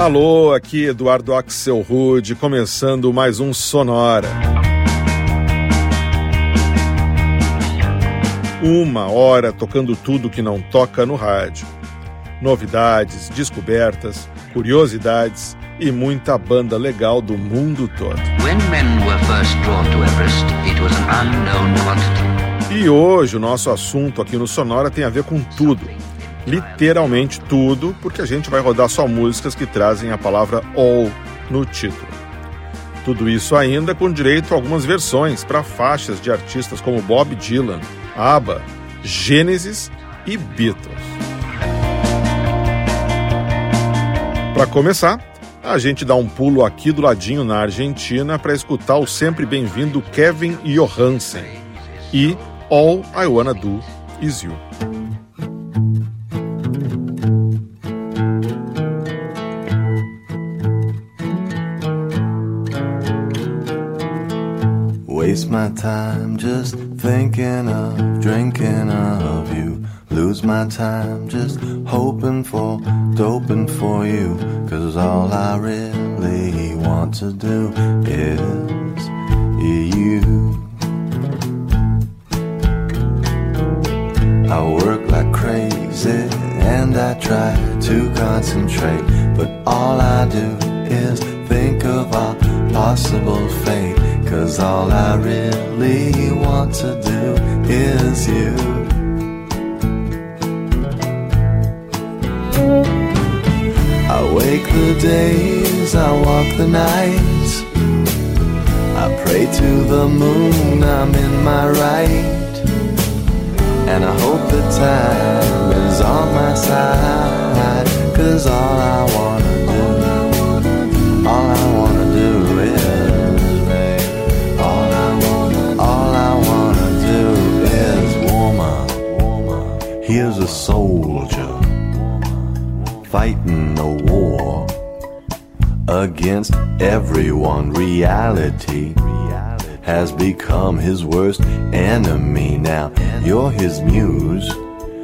Alô, aqui Eduardo Axel Rude, começando mais um Sonora. Uma hora tocando tudo que não toca no rádio. Novidades, descobertas, curiosidades e muita banda legal do mundo todo. e hoje o nosso assunto aqui no Sonora tem a ver com tudo literalmente tudo, porque a gente vai rodar só músicas que trazem a palavra all no título. Tudo isso ainda com direito a algumas versões para faixas de artistas como Bob Dylan, ABBA, Genesis e Beatles. Para começar, a gente dá um pulo aqui do ladinho na Argentina para escutar o sempre bem-vindo Kevin Johansen e All I Wanna Do Is You. Time just thinking of drinking of you. Lose my time just hoping for, doping for you. Cause all I really want to do is you. I work like crazy and I try to concentrate. But all I do is think of our possible fate. Cause all I really want to do is you. I wake the days, I walk the nights. I pray to the moon, I'm in my right. And I hope the time is on my side. Cause all I wanna do, all I wanna Here's a soldier fighting a war against everyone. Reality has become his worst enemy. Now you're his muse,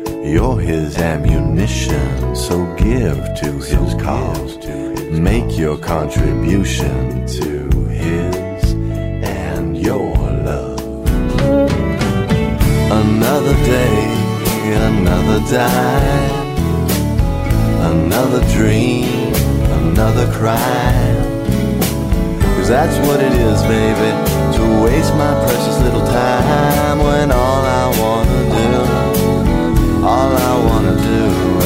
you're his ammunition. So give to his cause, make your contribution to his and your love. Another day another dime, another dream, another crime. Cause that's what it is, baby, to waste my precious little time when all I wanna do, all I wanna do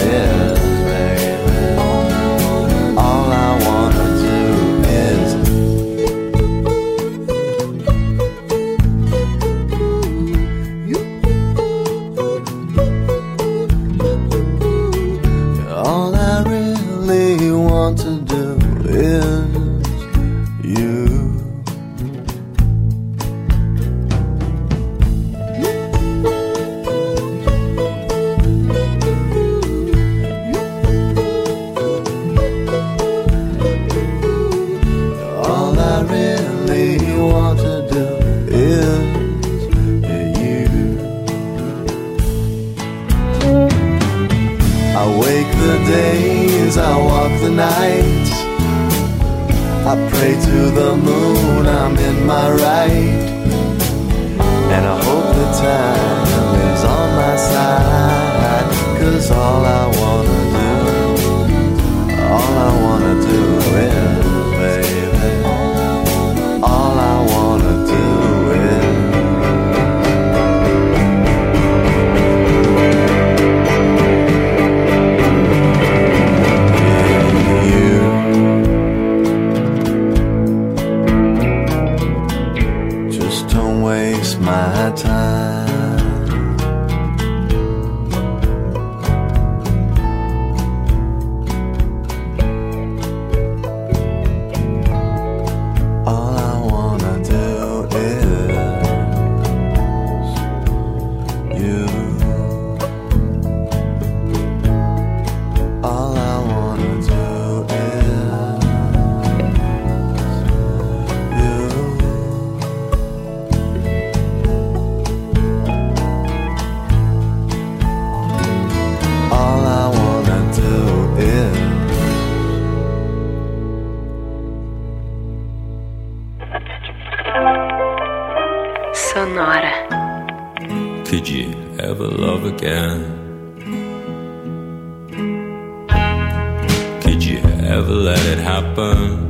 ever let it happen.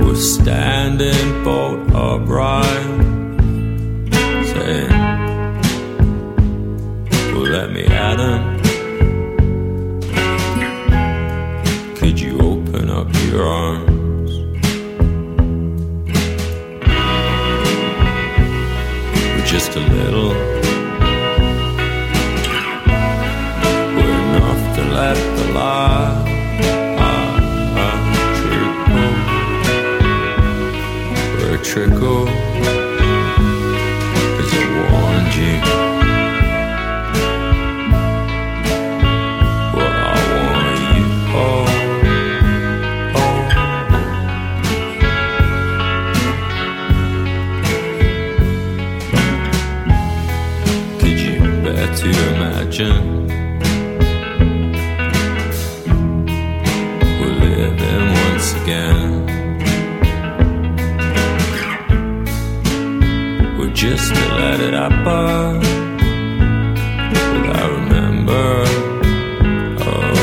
We're standing bolt upright, saying, Well, let me at him. Could you open up your arms? just a little that the lie are untrickle, or trickle. again. We're just a light at our bar. I remember. Oh,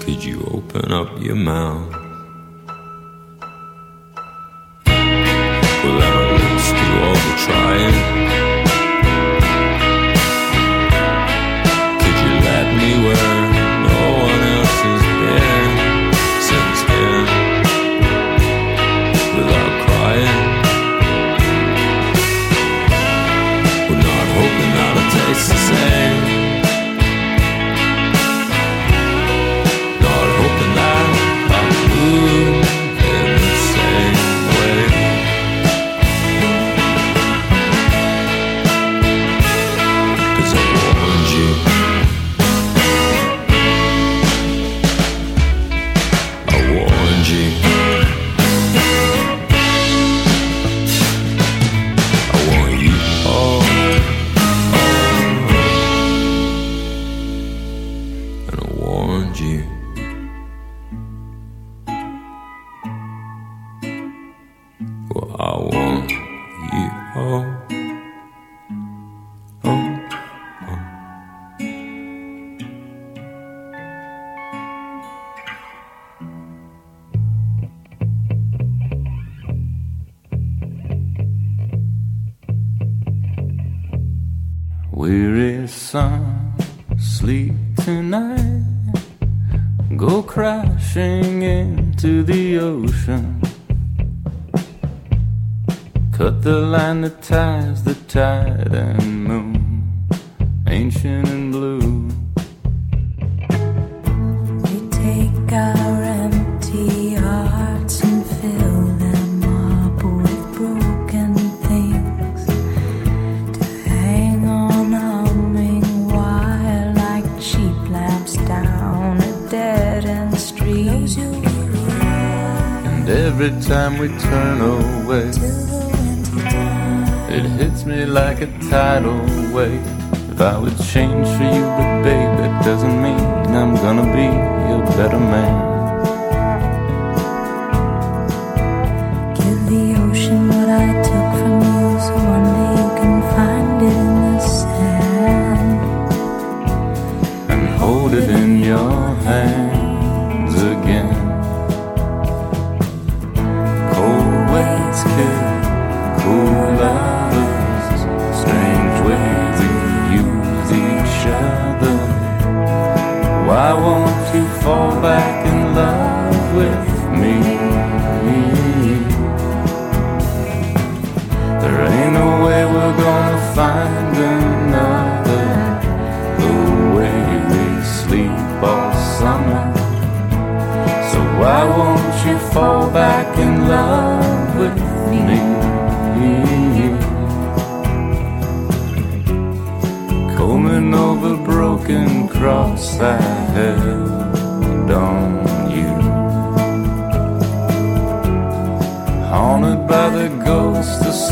could you open up your mouth? it's the same. If I would change for you, but babe, that doesn't mean I'm gonna be your better man.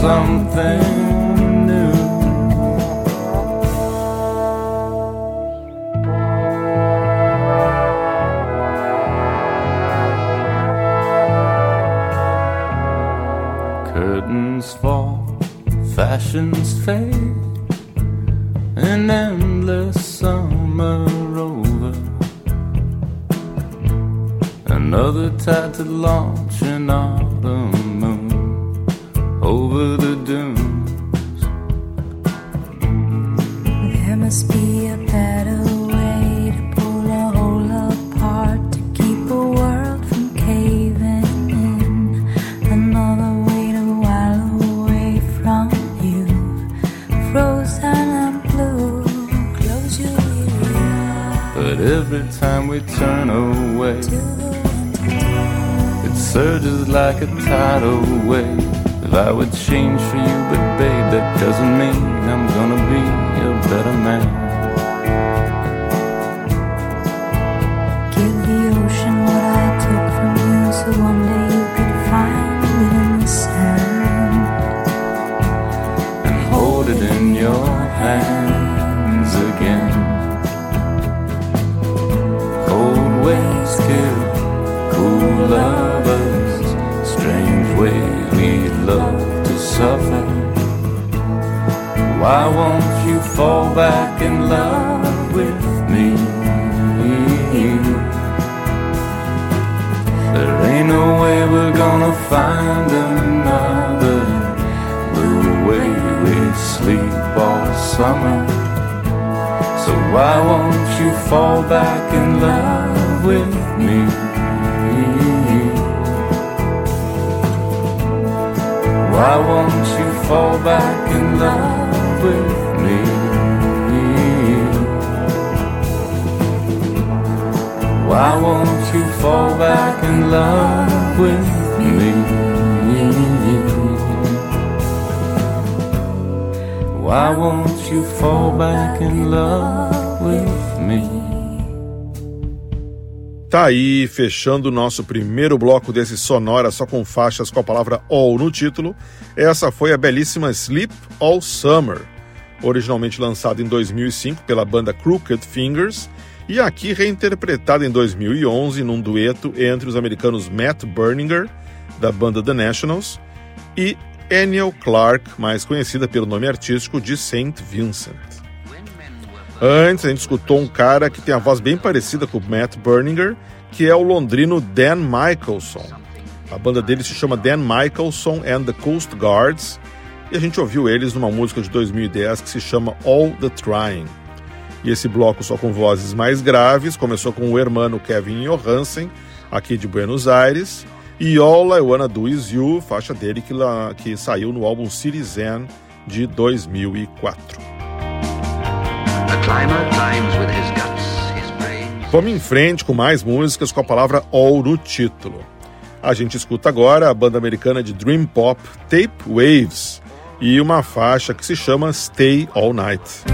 something fall, fashions fade, an endless summer over. Another tattooed long change for you, but babe, that doesn't mean I'm gonna be a better man. Why won't you fall back in love with me? Why won't you fall back in love with me? Why won't you fall back in love with me? Why won't you fall back in love Tá aí, fechando o nosso primeiro bloco desse sonora só com faixas com a palavra All no título. Essa foi a belíssima Sleep All Summer, originalmente lançada em 2005 pela banda Crooked Fingers e aqui reinterpretada em 2011 num dueto entre os americanos Matt Berninger, da banda The Nationals, e Eniel Clark, mais conhecida pelo nome artístico de Saint Vincent. Antes, a gente escutou um cara que tem a voz bem parecida com o Matt Berninger, que é o londrino Dan Michelson. A banda dele se chama Dan Michelson and the Coast Guards, e a gente ouviu eles numa música de 2010 que se chama All the Trying. E esse bloco só com vozes mais graves começou com o hermano Kevin Johansen, aqui de Buenos Aires, e All I Wanna Do Is You, faixa dele que, lá, que saiu no álbum Citizen de 2004. Vamos em frente com mais músicas com a palavra All no título. A gente escuta agora a banda americana de Dream Pop Tape Waves e uma faixa que se chama Stay All Night.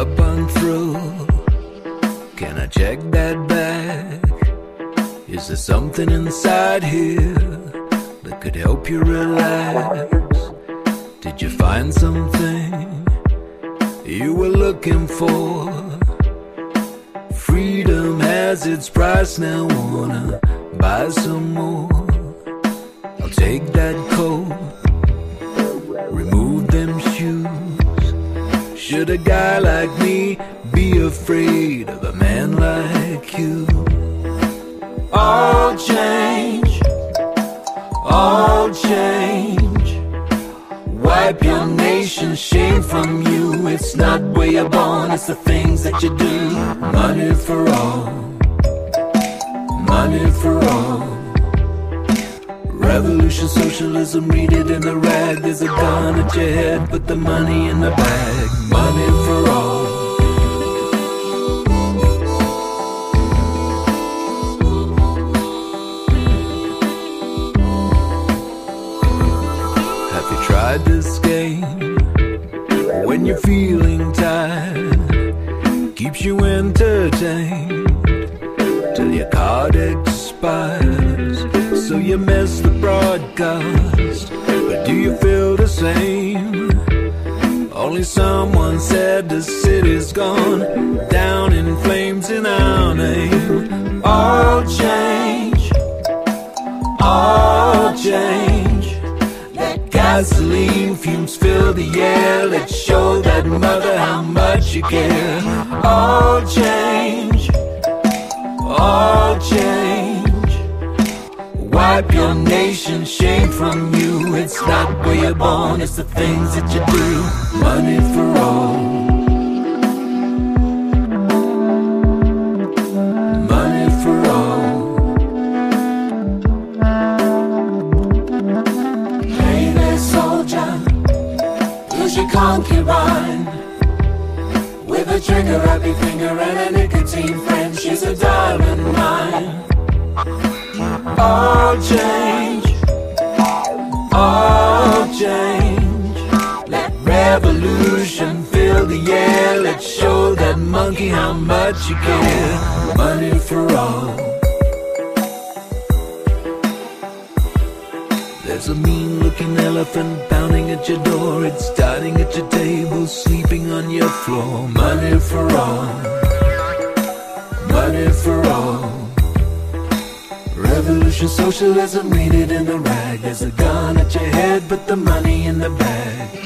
up and through. Can I check that bag? Is there something inside here that could help you relax? Did you find something you were looking for? Freedom has its price, now wanna buy some more. I'll take that coat Should a guy like me be afraid of a man like you? All change, all change. Wipe your nation's shame from you. It's not where you're born, it's the things that you do. Money for all, money for all. Revolution, socialism, read it in the rag. There's a gun at your head, put the money in the bag. Money for all. Show that mother how much you care. All change, all change. Wipe your nation's shame from you. It's not where you're born, it's the things that you do. Money for all. Trigger happy finger and a nicotine friend, she's a diamond mine. All change, all change. Let revolution fill the air. Let's show that monkey how much you care. Money for all. There's a mean looking elephant pounding at your door. It's dining at your table, sleeping on your floor. Money for all. Money for all. Revolution, socialism, read it in the rag. There's a gun at your head, but the money in the bag.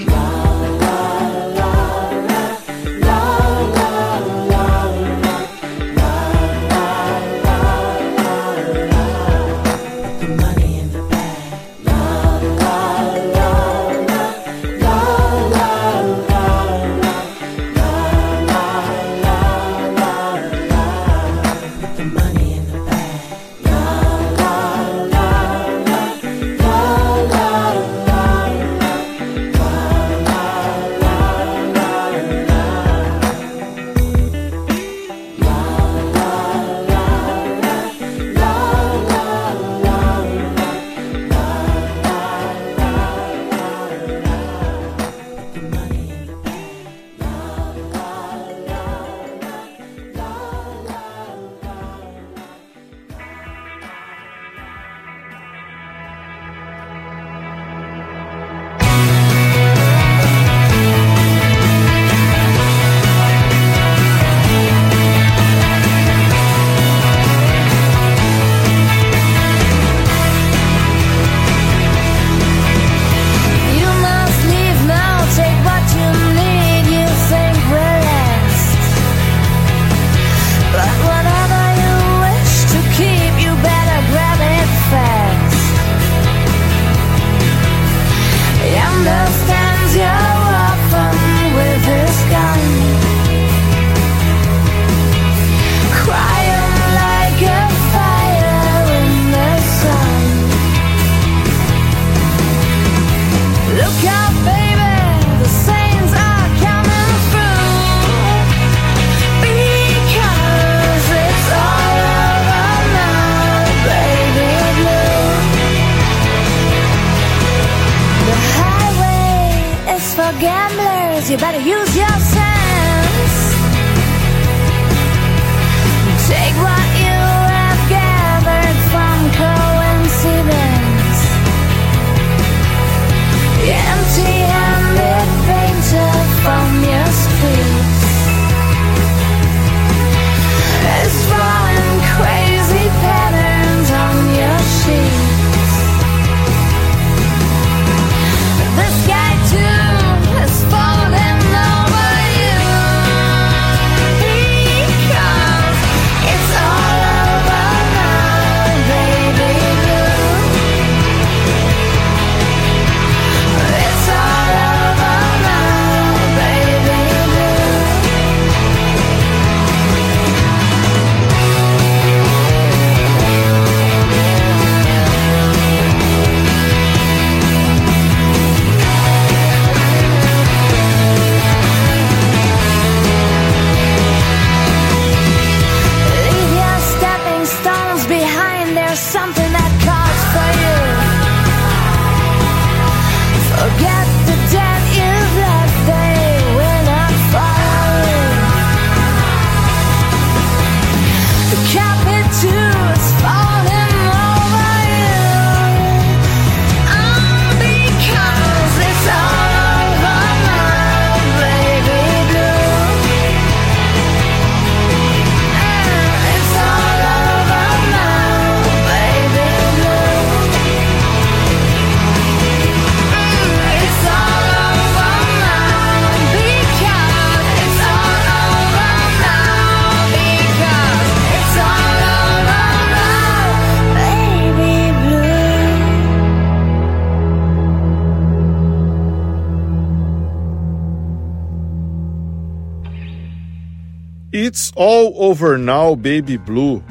Baby Blue,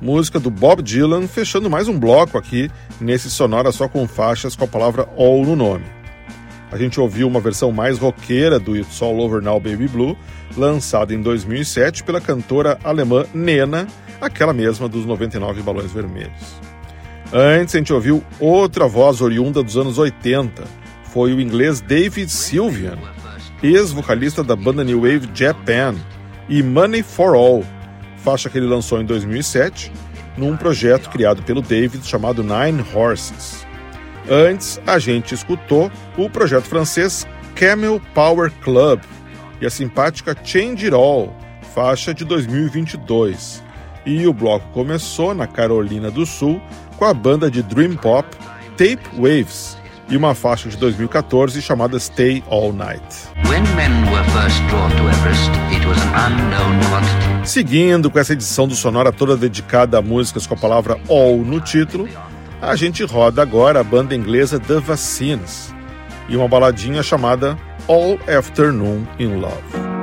música do Bob Dylan, fechando mais um bloco aqui nesse sonora só com faixas com a palavra all no nome. A gente ouviu uma versão mais roqueira do It's All Over Now Baby Blue, lançada em 2007 pela cantora alemã Nena, aquela mesma dos 99 Balões Vermelhos. Antes a gente ouviu outra voz oriunda dos anos 80, foi o inglês David Sylvian, ex-vocalista da banda New Wave Japan, e Money for All, faixa que ele lançou em 2007, num projeto criado pelo David chamado Nine Horses. Antes, a gente escutou o projeto francês Camel Power Club e a simpática Change It All, faixa de 2022. E o bloco começou na Carolina do Sul com a banda de Dream Pop Tape Waves e uma faixa de 2014 chamada Stay All Night. Seguindo com essa edição do Sonora toda dedicada a músicas com a palavra All no título, a gente roda agora a banda inglesa The Vaccines e uma baladinha chamada All Afternoon in Love.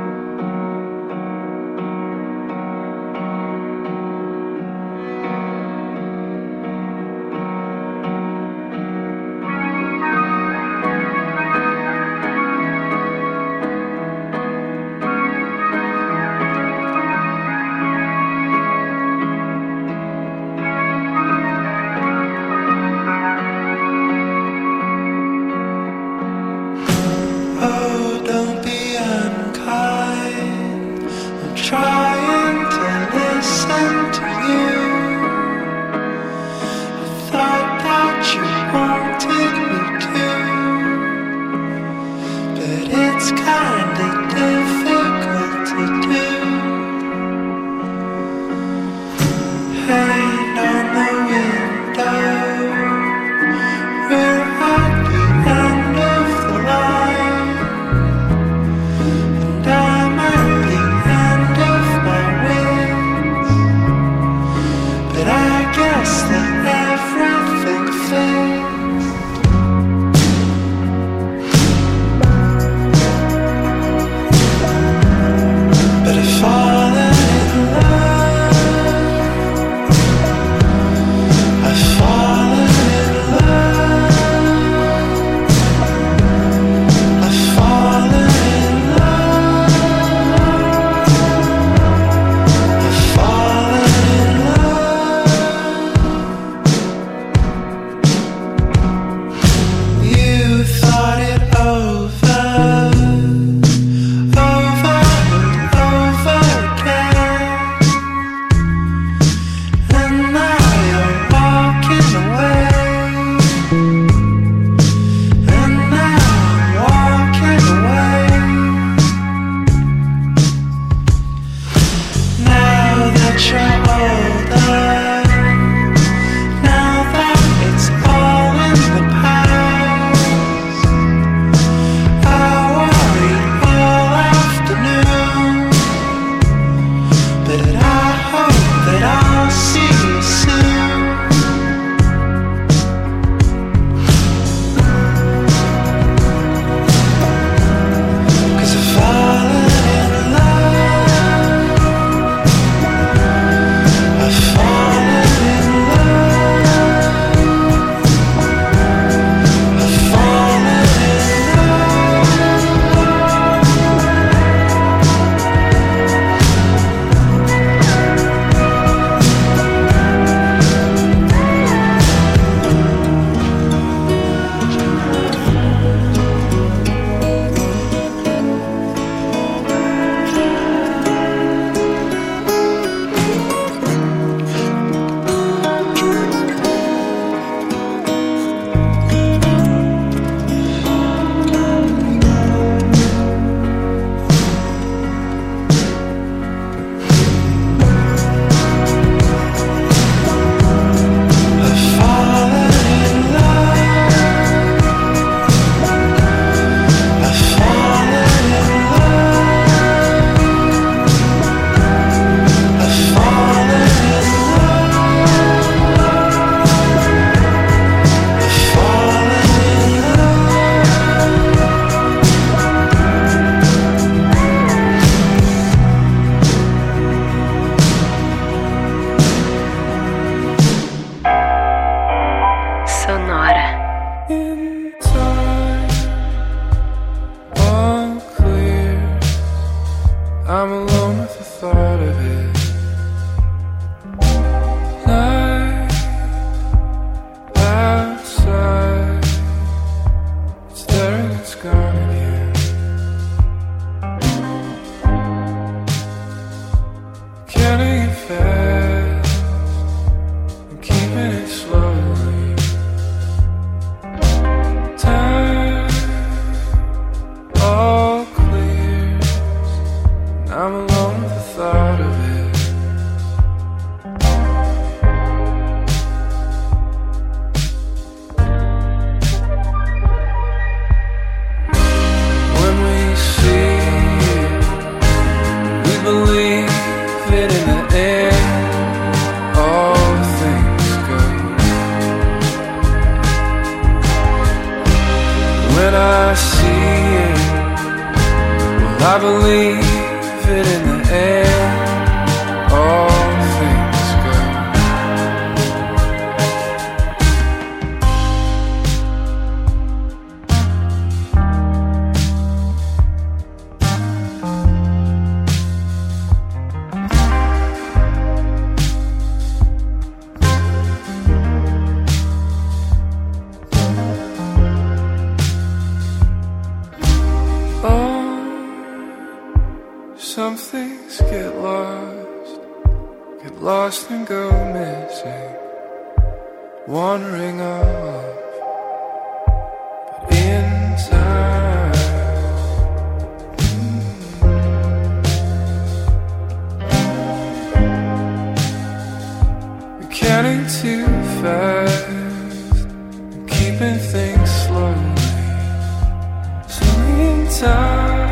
Keeping things slowly. So in time.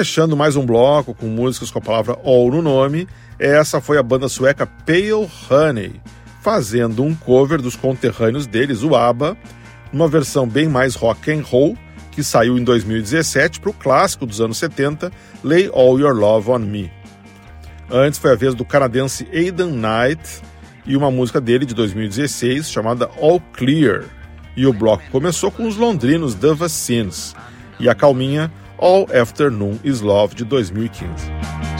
Fechando mais um bloco com músicas com a palavra all no nome, essa foi a banda sueca Pale Honey, fazendo um cover dos conterrâneos deles, o ABBA, numa versão bem mais rock and roll, que saiu em 2017 para o clássico dos anos 70, Lay All Your Love on Me. Antes foi a vez do canadense Aidan Knight e uma música dele de 2016 chamada All Clear. E o bloco começou com os londrinos The Vaccines e a calminha All Afternoon is Love de 2015.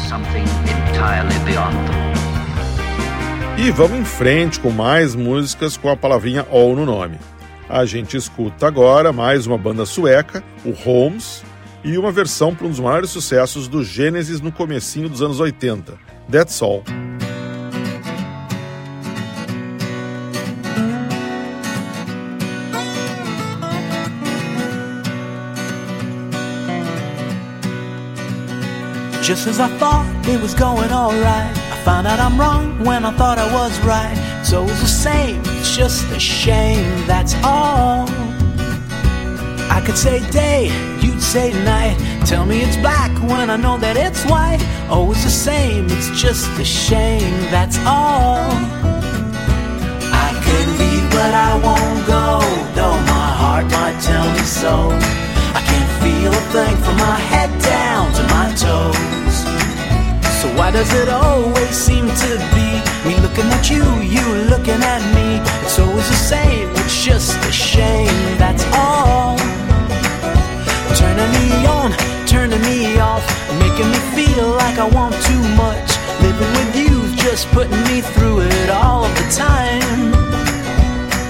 Something entirely beyond them. E vamos em frente com mais músicas com a palavrinha All no nome. A gente escuta agora mais uma banda sueca, o Holmes, e uma versão para um dos maiores sucessos do Gênesis no comecinho dos anos 80, That's All. Just as I thought it was going alright, I found out I'm wrong when I thought I was right. It's the same, it's just a shame, that's all. I could say day, you'd say night. Tell me it's black when I know that it's white. Oh, Always the same, it's just a shame, that's all. I could leave, but I won't go, though my heart might tell me so. Feel a thing from my head down to my toes. So why does it always seem to be me looking at you, you looking at me? It's always the same, it's just a shame, that's all. Turning me on, turning me off, making me feel like I want too much. Living with you's just putting me through it all of the time.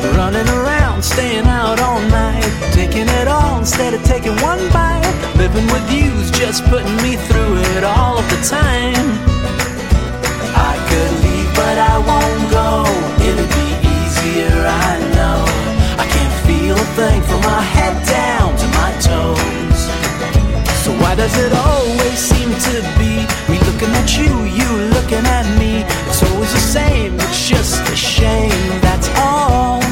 Running around, staying out all night, taking it all instead of taking one bite. Living with you's just putting me through it all of the time. I could leave, but I won't go. It'll be easier, I know. I can't feel a thing from my head down to my toes. So why does it always seem to be me looking at you, you looking at me? It's always the same, it's just a shame, that's all.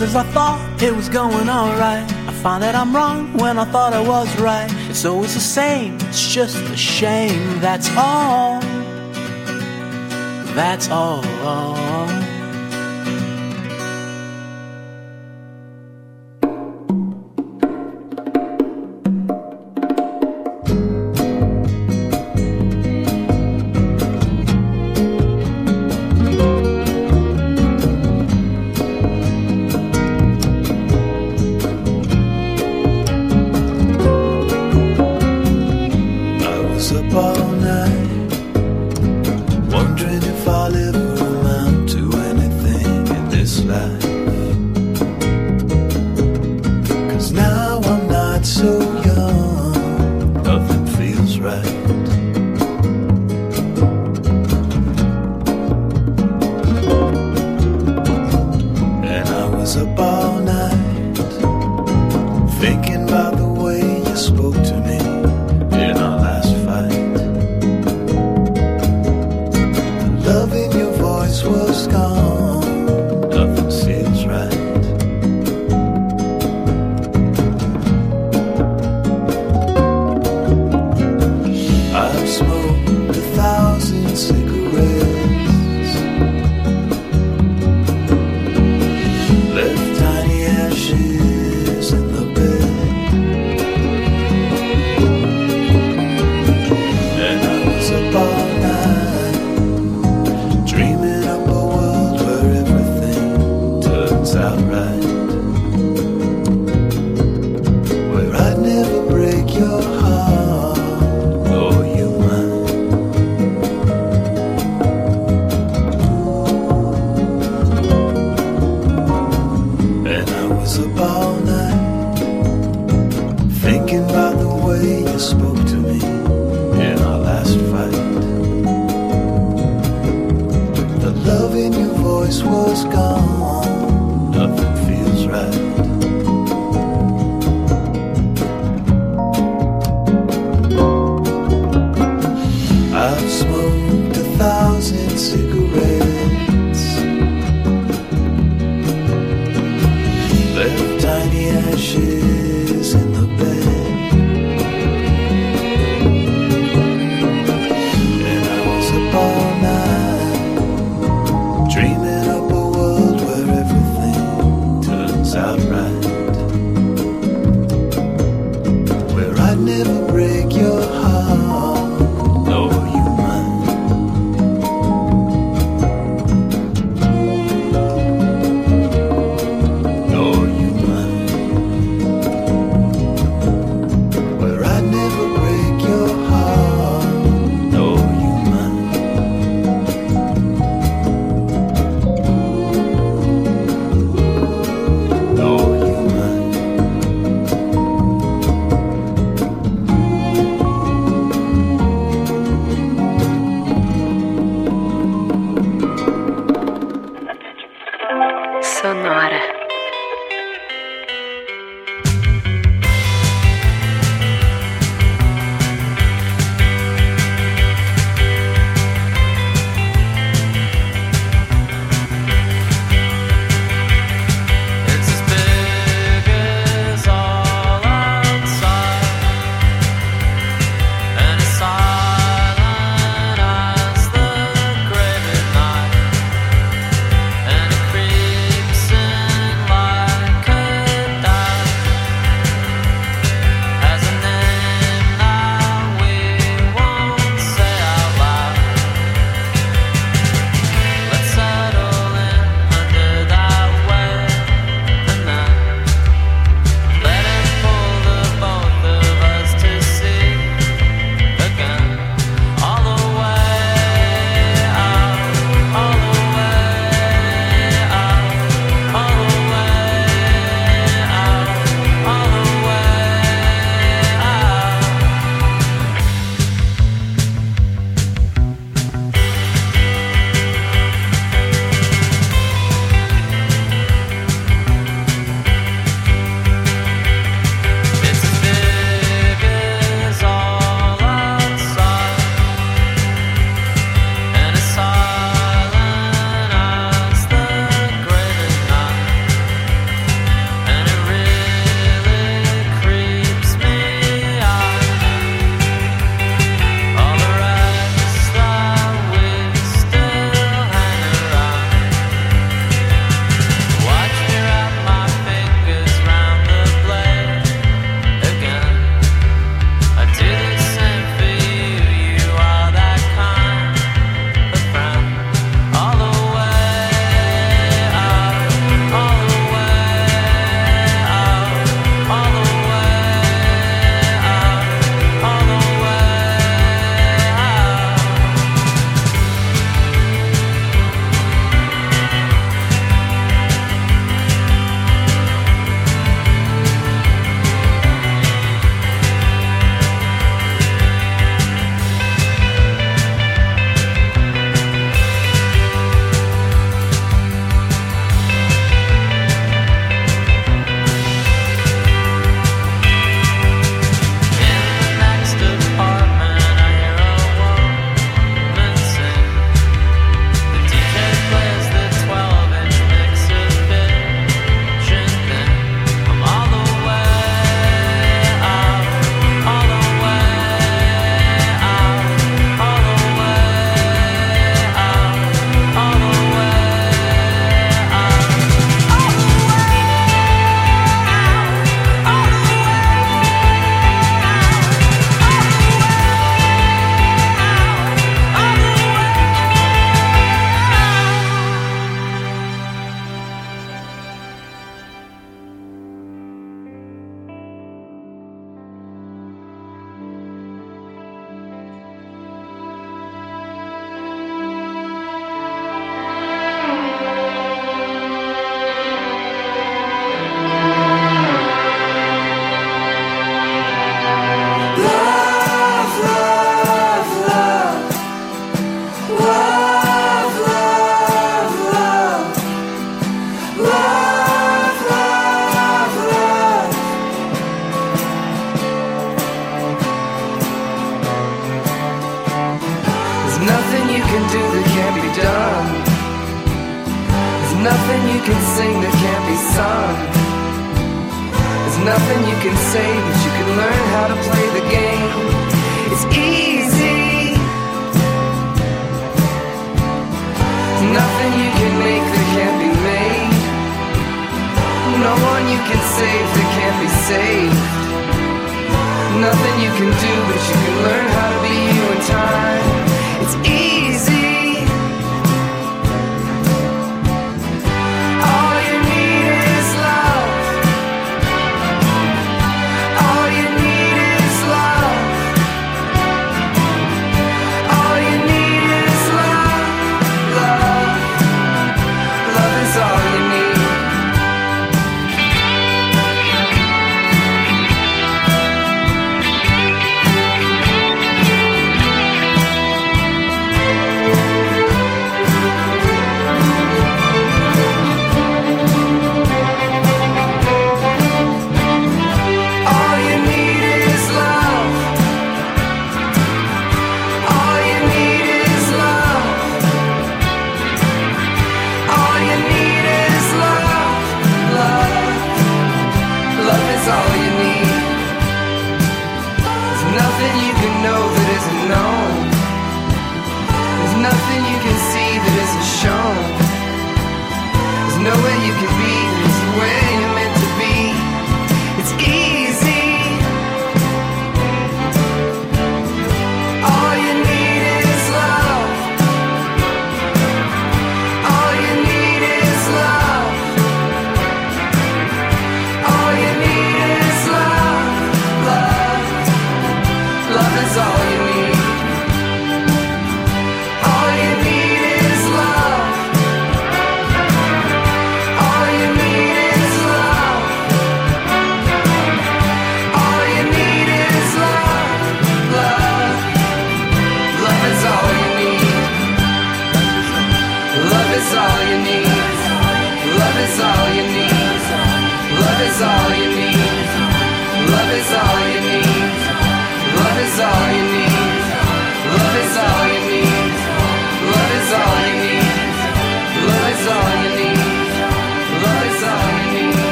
As I thought it was going alright, I find that I'm wrong when I thought I was right. It's always the same, it's just a shame, that's all. That's all.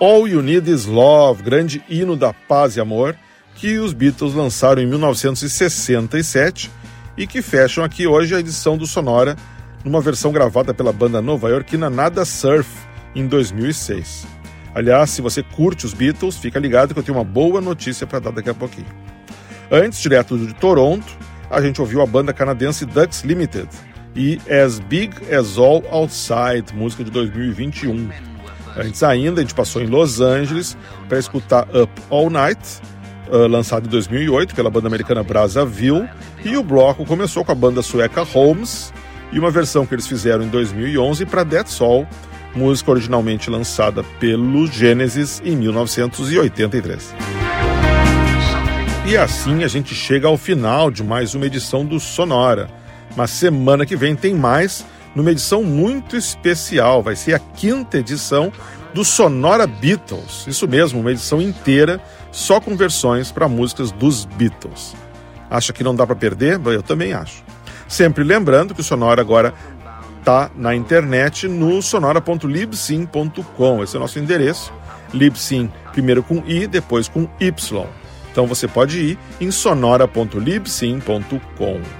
All You Need Is Love, grande hino da paz e amor, que os Beatles lançaram em 1967 e que fecham aqui hoje a edição do Sonora numa versão gravada pela banda nova-iorquina Nada Surf em 2006. Aliás, se você curte os Beatles, fica ligado que eu tenho uma boa notícia para dar daqui a pouquinho. Antes, direto de Toronto, a gente ouviu a banda canadense Ducks Limited e As Big As All Outside, música de 2021. Antes ainda, a gente passou em Los Angeles para escutar Up All Night, uh, lançado em 2008 pela banda americana Brazzaville, e o bloco começou com a banda sueca Holmes e uma versão que eles fizeram em 2011 para That's All, música originalmente lançada pelo Genesis em 1983. E assim a gente chega ao final de mais uma edição do Sonora. Mas semana que vem tem mais, numa edição muito especial. Vai ser a quinta edição do Sonora Beatles. Isso mesmo, uma edição inteira só com versões para músicas dos Beatles. Acha que não dá para perder? Eu também acho. Sempre lembrando que o Sonora agora tá na internet no sonora.libsim.com. Esse é o nosso endereço. Libsim, primeiro com i, depois com y. Então você pode ir em sonora.libsim.com.